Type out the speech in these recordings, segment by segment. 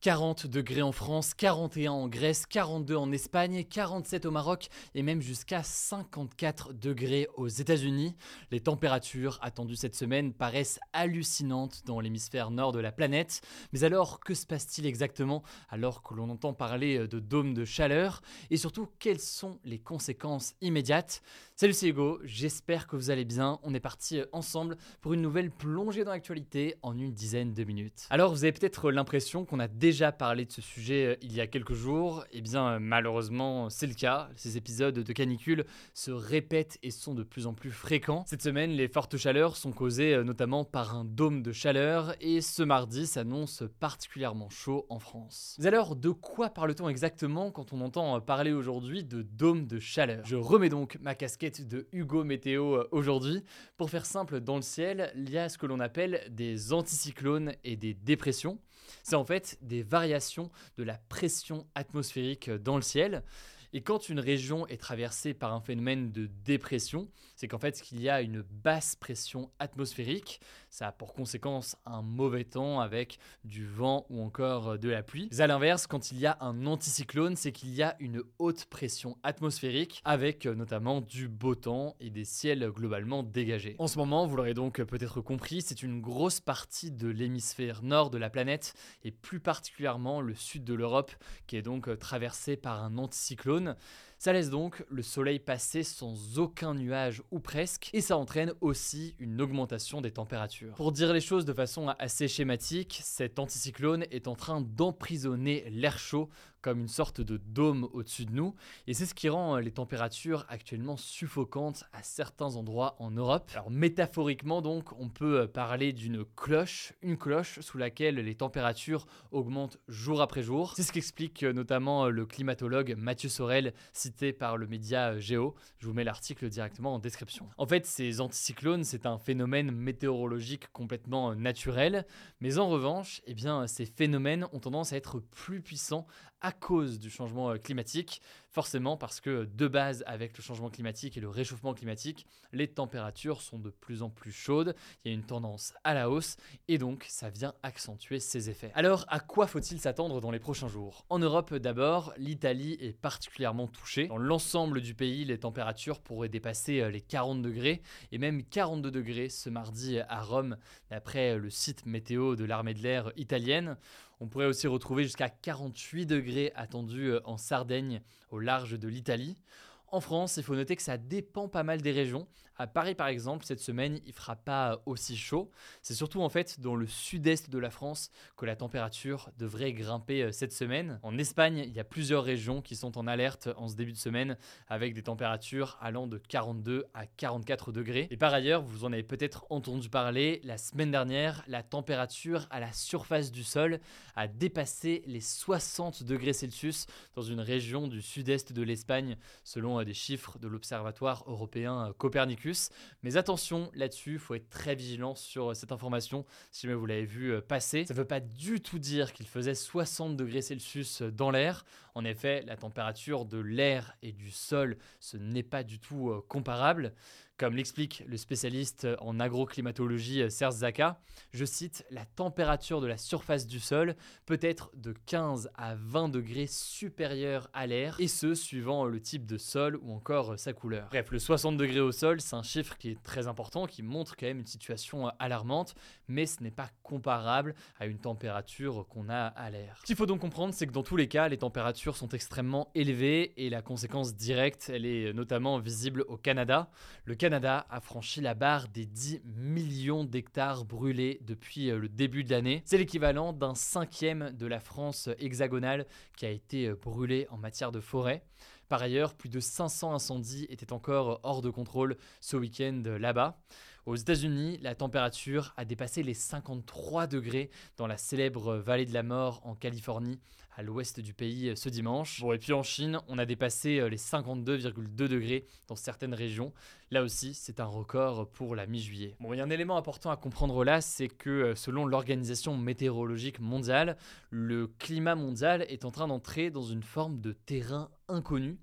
40 degrés en France, 41 en Grèce, 42 en Espagne, 47 au Maroc et même jusqu'à 54 degrés aux États-Unis. Les températures attendues cette semaine paraissent hallucinantes dans l'hémisphère nord de la planète. Mais alors, que se passe-t-il exactement alors que l'on entend parler de dômes de chaleur? Et surtout, quelles sont les conséquences immédiates? Salut, c'est Hugo, j'espère que vous allez bien. On est parti ensemble pour une nouvelle plongée dans l'actualité en une dizaine de minutes. Alors, vous avez peut-être l'impression qu'on a déjà parlé de ce sujet euh, il y a quelques jours. Eh bien, euh, malheureusement, c'est le cas. Ces épisodes de canicule se répètent et sont de plus en plus fréquents. Cette semaine, les fortes chaleurs sont causées euh, notamment par un dôme de chaleur et ce mardi s'annonce particulièrement chaud en France. Mais alors, de quoi parle-t-on exactement quand on entend parler aujourd'hui de dôme de chaleur? Je remets donc ma casquette de Hugo Météo euh, aujourd'hui. Pour faire simple, dans le ciel, il y a ce que l'on appelle des anticyclones et des dépressions. C'est en fait des variations de la pression atmosphérique dans le ciel. Et quand une région est traversée par un phénomène de dépression, c'est qu'en fait qu'il y a une basse pression atmosphérique. Ça a pour conséquence un mauvais temps avec du vent ou encore de la pluie. Mais à l'inverse, quand il y a un anticyclone, c'est qu'il y a une haute pression atmosphérique avec notamment du beau temps et des ciels globalement dégagés. En ce moment, vous l'aurez donc peut-être compris, c'est une grosse partie de l'hémisphère nord de la planète et plus particulièrement le sud de l'Europe qui est donc traversé par un anticyclone jaune. Ça laisse donc le soleil passer sans aucun nuage ou presque, et ça entraîne aussi une augmentation des températures. Pour dire les choses de façon assez schématique, cet anticyclone est en train d'emprisonner l'air chaud comme une sorte de dôme au-dessus de nous, et c'est ce qui rend les températures actuellement suffocantes à certains endroits en Europe. Alors métaphoriquement donc, on peut parler d'une cloche, une cloche sous laquelle les températures augmentent jour après jour. C'est ce qu'explique notamment le climatologue Mathieu Sorel, par le média Géo. Je vous mets l'article directement en description. En fait, ces anticyclones, c'est un phénomène météorologique complètement naturel, mais en revanche, eh bien, ces phénomènes ont tendance à être plus puissants à cause du changement euh, climatique, forcément parce que de base avec le changement climatique et le réchauffement climatique, les températures sont de plus en plus chaudes, il y a une tendance à la hausse et donc ça vient accentuer ces effets. Alors à quoi faut-il s'attendre dans les prochains jours? En Europe d'abord, l'Italie est particulièrement touchée. Dans l'ensemble du pays, les températures pourraient dépasser euh, les 40 degrés et même 42 degrés ce mardi à Rome d'après le site météo de l'armée de l'air italienne. On pourrait aussi retrouver jusqu'à 48 degrés attendus euh, en Sardaigne, au large de l'Italie. En France, il faut noter que ça dépend pas mal des régions. À Paris, par exemple, cette semaine, il fera pas aussi chaud. C'est surtout en fait dans le sud-est de la France que la température devrait grimper euh, cette semaine. En Espagne, il y a plusieurs régions qui sont en alerte en ce début de semaine avec des températures allant de 42 à 44 degrés. Et par ailleurs, vous en avez peut-être entendu parler, la semaine dernière, la température à la surface du sol a dépassé les 60 degrés Celsius dans une région du sud-est de l'Espagne, selon des chiffres de l'Observatoire européen euh, Copernicus. Mais attention là-dessus, il faut être très vigilant sur euh, cette information si jamais vous l'avez vu euh, passer. Ça ne veut pas du tout dire qu'il faisait 60 degrés Celsius dans l'air. En effet, la température de l'air et du sol, ce n'est pas du tout comparable. Comme l'explique le spécialiste en agroclimatologie euh, Serge Zaka, je cite, la température de la surface du sol peut être de 15 à 20 degrés supérieure à l'air, et ce suivant le type de sol ou encore euh, sa couleur. Bref, le 60 degrés au sol, c'est un chiffre qui est très important, qui montre quand même une situation euh, alarmante, mais ce n'est pas comparable à une température qu'on a à l'air. Ce qu'il faut donc comprendre, c'est que dans tous les cas, les températures sont extrêmement élevées, et la conséquence directe, elle est notamment visible au Canada. Le Canada a franchi la barre des 10 millions d'hectares brûlés depuis euh, le début de l'année. C'est l'équivalent d'un cinquième de la France hexagonale qui a été euh, brûlée en matière de forêt. Par ailleurs, plus de 500 incendies étaient encore hors de contrôle ce week-end là-bas. Aux États-Unis, la température a dépassé les 53 degrés dans la célèbre vallée de la mort en Californie, à l'ouest du pays ce dimanche. Bon, et puis en Chine, on a dépassé les 52,2 degrés dans certaines régions. Là aussi, c'est un record pour la mi-juillet. Bon, il y a un élément important à comprendre là, c'est que selon l'Organisation météorologique mondiale, le climat mondial est en train d'entrer dans une forme de terrain inconnu.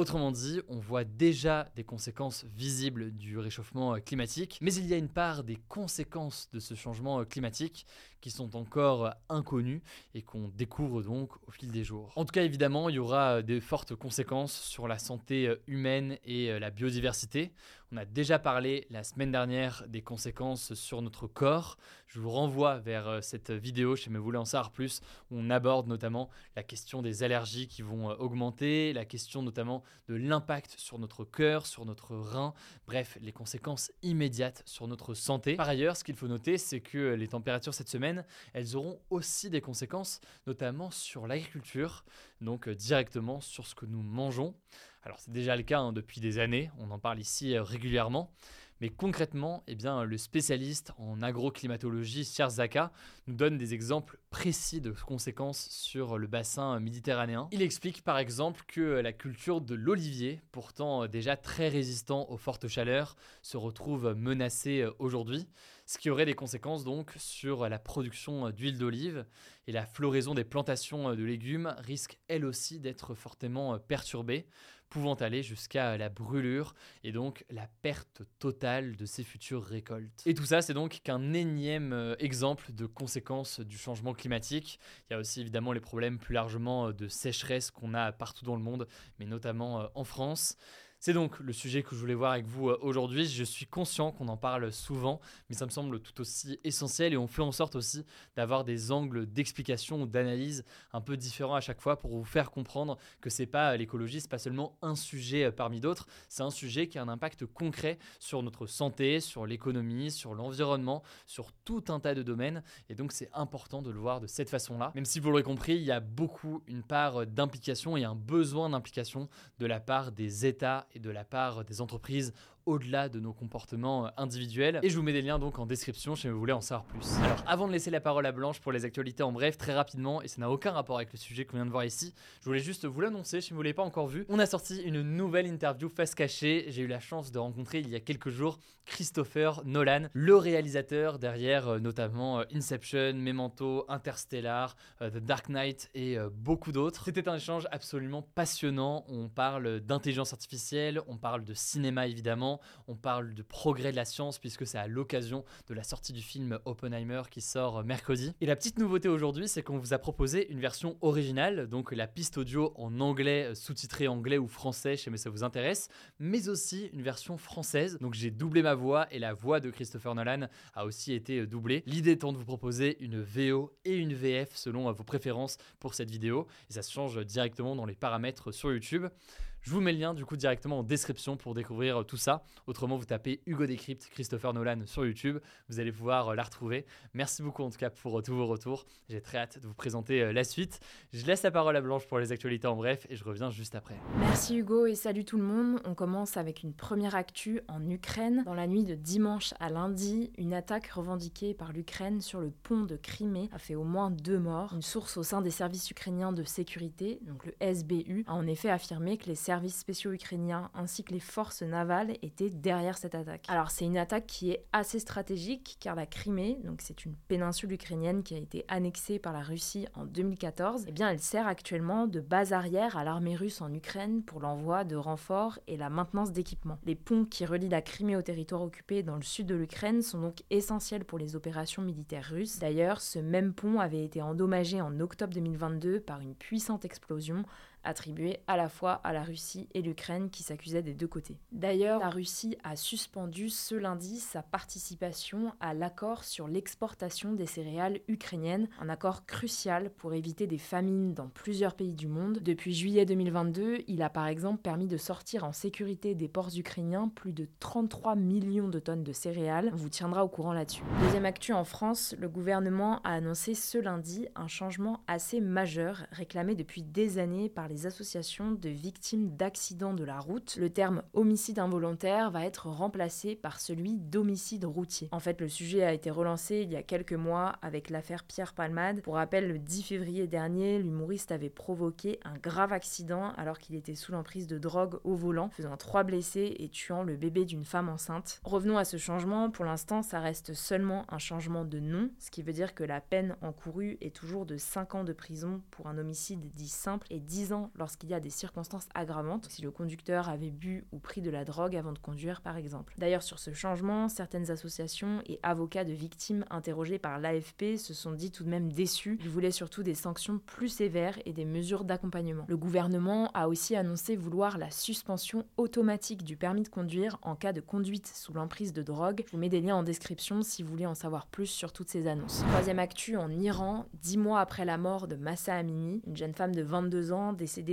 Autrement dit, on voit déjà des conséquences visibles du réchauffement climatique, mais il y a une part des conséquences de ce changement climatique qui sont encore inconnus et qu'on découvre donc au fil des jours. En tout cas, évidemment, il y aura des fortes conséquences sur la santé humaine et la biodiversité. On a déjà parlé la semaine dernière des conséquences sur notre corps. Je vous renvoie vers cette vidéo chez Me Voulez en plus où on aborde notamment la question des allergies qui vont augmenter, la question notamment de l'impact sur notre cœur, sur notre rein, bref, les conséquences immédiates sur notre santé. Par ailleurs, ce qu'il faut noter, c'est que les températures cette semaine, elles auront aussi des conséquences, notamment sur l'agriculture, donc directement sur ce que nous mangeons. Alors c'est déjà le cas hein, depuis des années, on en parle ici régulièrement. Mais concrètement, eh bien, le spécialiste en agroclimatologie Zaka nous donne des exemples précis de conséquences sur le bassin méditerranéen. Il explique par exemple que la culture de l'olivier, pourtant déjà très résistant aux fortes chaleurs, se retrouve menacée aujourd'hui, ce qui aurait des conséquences donc sur la production d'huile d'olive et la floraison des plantations de légumes risque elle aussi d'être fortement perturbée pouvant aller jusqu'à la brûlure et donc la perte totale de ses futures récoltes. Et tout ça, c'est donc qu'un énième euh, exemple de conséquences du changement climatique. Il y a aussi évidemment les problèmes plus largement euh, de sécheresse qu'on a partout dans le monde, mais notamment euh, en France. C'est donc le sujet que je voulais voir avec vous euh, aujourd'hui. Je suis conscient qu'on en parle souvent, mais ça me semble tout aussi essentiel et on fait en sorte aussi d'avoir des angles d'explication ou d'analyse un peu différents à chaque fois pour vous faire comprendre que c'est pas l'écologie, c'est pas seulement un sujet euh, parmi d'autres, c'est un sujet qui a un impact concret sur notre santé, sur l'économie, sur l'environnement, sur tout un tas de domaines et donc c'est important de le voir de cette façon-là. Même si vous l'aurez compris, il y a beaucoup une part d'implication et un besoin d'implication de la part des États et de la part des entreprises au-delà de nos comportements euh, individuels. Et je vous mets des liens donc en description si vous voulez en savoir plus. Alors avant de laisser la parole à Blanche pour les actualités en bref, très rapidement, et ça n'a aucun rapport avec le sujet qu'on vient de voir ici, je voulais juste vous l'annoncer si vous ne l'avez pas encore vu. On a sorti une nouvelle interview face cachée. J'ai eu la chance de rencontrer il y a quelques jours Christopher Nolan, le réalisateur derrière euh, notamment euh, Inception, Memento, Interstellar, The Dark Knight et beaucoup d'autres. C'était un échange absolument passionnant. On parle d'intelligence artificielle, on parle de cinéma évidemment on parle de progrès de la science puisque c'est à l'occasion de la sortie du film Oppenheimer qui sort mercredi. Et la petite nouveauté aujourd'hui, c'est qu'on vous a proposé une version originale, donc la piste audio en anglais, sous-titrée anglais ou français, je sais mais ça vous intéresse, mais aussi une version française. Donc j'ai doublé ma voix et la voix de Christopher Nolan a aussi été doublée. L'idée étant de vous proposer une VO et une VF selon vos préférences pour cette vidéo et ça se change directement dans les paramètres sur YouTube. Je vous mets le lien du coup directement en description pour découvrir euh, tout ça. Autrement, vous tapez Hugo Décrypte, Christopher Nolan sur YouTube. Vous allez pouvoir euh, la retrouver. Merci beaucoup en tout cas pour euh, tous vos retours. J'ai très hâte de vous présenter la suite. Je laisse la parole à Blanche pour les actualités en bref et je reviens juste après. Merci Hugo et salut tout le monde. On commence avec une première actu en Ukraine. Dans la nuit de dimanche à lundi, une attaque revendiquée par l'Ukraine sur le pont de Crimée a fait au moins deux morts. Une source au sein des services ukrainiens de sécurité, donc le SBU, a en effet affirmé que les services spéciaux ukrainiens ainsi que les forces navales étaient derrière cette attaque. Alors c'est une attaque qui est assez stratégique car la Crimée, donc c'est une péninsule ukrainienne qui a été annexée par la Russie en 2014, eh bien elle sert actuellement de base arrière à l'armée russe en Ukraine pour l'envoi de renforts et la maintenance d'équipements. Les ponts qui relient la Crimée au territoire occupé dans le sud de l'Ukraine sont donc essentiels pour les opérations militaires russes. D'ailleurs, ce même pont avait été endommagé en octobre 2022 par une puissante explosion attribué à la fois à la Russie et l'Ukraine qui s'accusaient des deux côtés. D'ailleurs, la Russie a suspendu ce lundi sa participation à l'accord sur l'exportation des céréales ukrainiennes, un accord crucial pour éviter des famines dans plusieurs pays du monde. Depuis juillet 2022, il a par exemple permis de sortir en sécurité des ports ukrainiens plus de 33 millions de tonnes de céréales. On vous tiendra au courant là-dessus. Deuxième actu en France, le gouvernement a annoncé ce lundi un changement assez majeur réclamé depuis des années par les associations de victimes d'accidents de la route. Le terme homicide involontaire va être remplacé par celui d'homicide routier. En fait, le sujet a été relancé il y a quelques mois avec l'affaire Pierre Palmade. Pour rappel, le 10 février dernier, l'humoriste avait provoqué un grave accident alors qu'il était sous l'emprise de drogue au volant, faisant trois blessés et tuant le bébé d'une femme enceinte. Revenons à ce changement. Pour l'instant, ça reste seulement un changement de nom, ce qui veut dire que la peine encourue est toujours de 5 ans de prison pour un homicide dit simple et 10 ans lorsqu'il y a des circonstances aggravantes, si le conducteur avait bu ou pris de la drogue avant de conduire par exemple. D'ailleurs sur ce changement, certaines associations et avocats de victimes interrogés par l'AFP se sont dit tout de même déçus. Ils voulaient surtout des sanctions plus sévères et des mesures d'accompagnement. Le gouvernement a aussi annoncé vouloir la suspension automatique du permis de conduire en cas de conduite sous l'emprise de drogue. Je vous mets des liens en description si vous voulez en savoir plus sur toutes ces annonces. Troisième actu en Iran, dix mois après la mort de Massa Amini, une jeune femme de 22 ans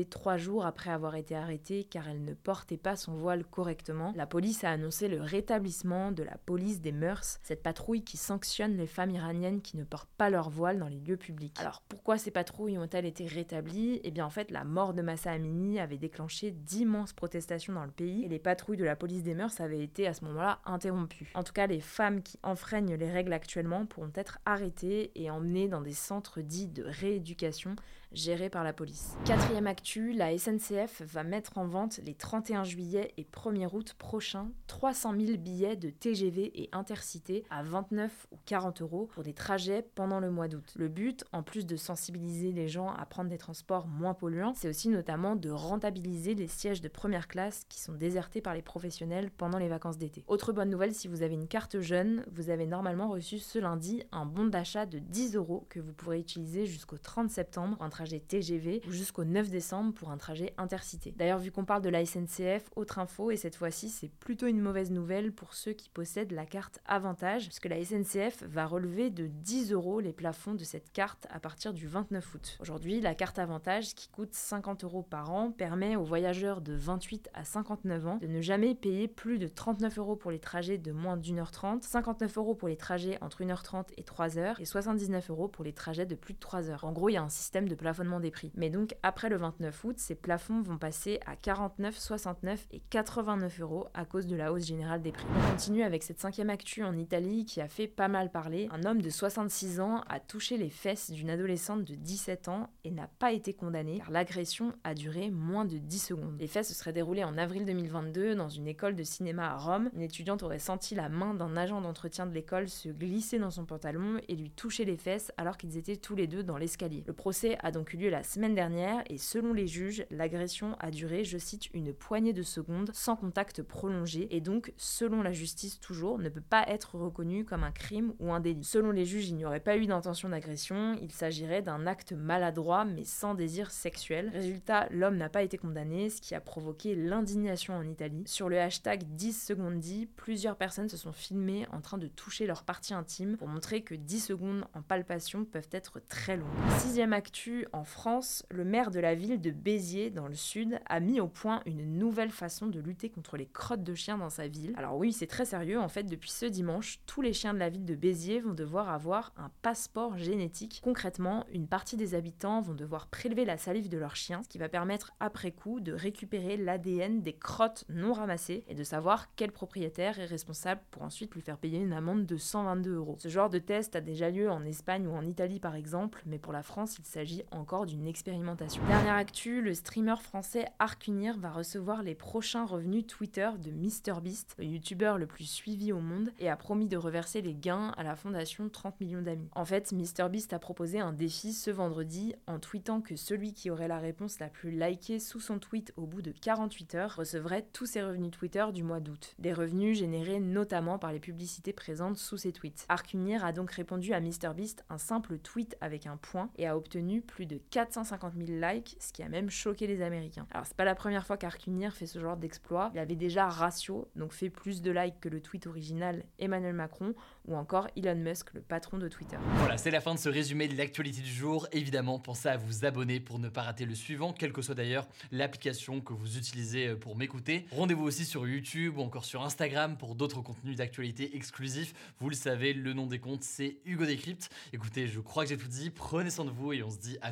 trois jours après avoir été arrêtée car elle ne portait pas son voile correctement. La police a annoncé le rétablissement de la police des mœurs, cette patrouille qui sanctionne les femmes iraniennes qui ne portent pas leur voile dans les lieux publics. Alors pourquoi ces patrouilles ont-elles été rétablies? Eh bien en fait la mort de Massa Amini avait déclenché d'immenses protestations dans le pays et les patrouilles de la police des mœurs avaient été à ce moment-là interrompues. En tout cas les femmes qui enfreignent les règles actuellement pourront être arrêtées et emmenées dans des centres dits de rééducation gérés par la police. Quatrième actu, la SNCF va mettre en vente les 31 juillet et 1er août prochains 300 000 billets de TGV et Intercité à 29 ou 40 euros pour des trajets pendant le mois d'août. Le but, en plus de sensibiliser les gens à prendre des transports moins polluants, c'est aussi notamment de rentabiliser les sièges de première classe qui sont désertés par les professionnels pendant les vacances d'été. Autre bonne nouvelle, si vous avez une carte jeune, vous avez normalement reçu ce lundi un bon d'achat de 10 euros que vous pourrez utiliser jusqu'au 30 septembre trajet TGV ou jusqu'au 9 décembre pour un trajet intercité. D'ailleurs, vu qu'on parle de la SNCF, autre info, et cette fois-ci c'est plutôt une mauvaise nouvelle pour ceux qui possèdent la carte Avantage, puisque la SNCF va relever de 10 euros les plafonds de cette carte à partir du 29 août. Aujourd'hui, la carte Avantage, qui coûte 50 euros par an, permet aux voyageurs de 28 à 59 ans de ne jamais payer plus de 39 euros pour les trajets de moins d'une heure 30, 59 euros pour les trajets entre 1h30 et 3h, et 79 euros pour les trajets de plus de 3 heures. En gros, il y a un système de plafonnement des prix. Mais donc, après le 29 août, ces plafonds vont passer à 49, 69 et 89 euros à cause de la hausse générale des prix. On continue avec cette cinquième actu en Italie qui a fait pas mal parler. Un homme de 66 ans a touché les fesses d'une adolescente de 17 ans et n'a pas été condamné car l'agression a duré moins de 10 secondes. Les faits se seraient déroulés en avril 2022 dans une école de cinéma à Rome. Une étudiante aurait senti la main d'un agent d'entretien de l'école se glisser dans son pantalon et lui toucher les fesses alors qu'ils étaient tous les deux dans l'escalier. Le procès a donc eu lieu la semaine dernière et selon les juges, l'agression a duré, je cite, une poignée de secondes sans contact prolongé et donc, selon la justice toujours, ne peut pas être reconnu comme un crime ou un délit. Selon les juges, il n'y aurait pas eu d'intention d'agression, il s'agirait d'un acte maladroit mais sans désir sexuel. Résultat, l'homme n'a pas été condamné, ce qui a provoqué l'indignation en Italie. Sur le hashtag 10 secondes dit, plusieurs personnes se sont filmées en train de toucher leur partie intime pour montrer que 10 secondes en palpation peuvent être très longues. Sixième actu, en France, le maire de la ville de Béziers, dans le sud, a mis au point une nouvelle façon de lutter contre les crottes de chiens dans sa ville. Alors oui, c'est très sérieux, en fait, depuis ce dimanche, tous les chiens de la ville de Béziers vont devoir avoir un passeport génétique. Concrètement, une partie des habitants vont devoir prélever la salive de leur chien, ce qui va permettre après coup de récupérer l'ADN des crottes non ramassées et de savoir quel propriétaire est responsable pour ensuite lui faire payer une amende de 122 euros. Ce genre de test a déjà lieu en Espagne ou en Italie par exemple, mais pour la France, il s'agit encore d'une expérimentation. Dernière actu, le streamer français Arcunir va recevoir les prochains revenus Twitter de MrBeast, le youtubeur le plus suivi au monde, et a promis de reverser les gains à la fondation 30 millions d'amis. En fait, MrBeast a proposé un défi ce vendredi en tweetant que celui qui aurait la réponse la plus likée sous son tweet au bout de 48 heures recevrait tous ses revenus Twitter du mois d'août. Des revenus générés notamment par les publicités présentes sous ses tweets. Arcunir a donc répondu à MrBeast un simple tweet avec un point et a obtenu plus de 450 000 likes, ce qui a même choqué les Américains. Alors c'est pas la première fois qu'Arcunir fait ce genre d'exploit, il avait déjà Ratio, donc fait plus de likes que le tweet original Emmanuel Macron, ou encore Elon Musk, le patron de Twitter. Voilà, c'est la fin de ce résumé de l'actualité du jour. Évidemment, pensez à vous abonner pour ne pas rater le suivant, quelle que soit d'ailleurs l'application que vous utilisez pour m'écouter. Rendez-vous aussi sur YouTube ou encore sur Instagram pour d'autres contenus d'actualité exclusifs. Vous le savez, le nom des comptes, c'est Hugo Décrypte. Écoutez, je crois que j'ai tout dit. Prenez soin de vous et on se dit à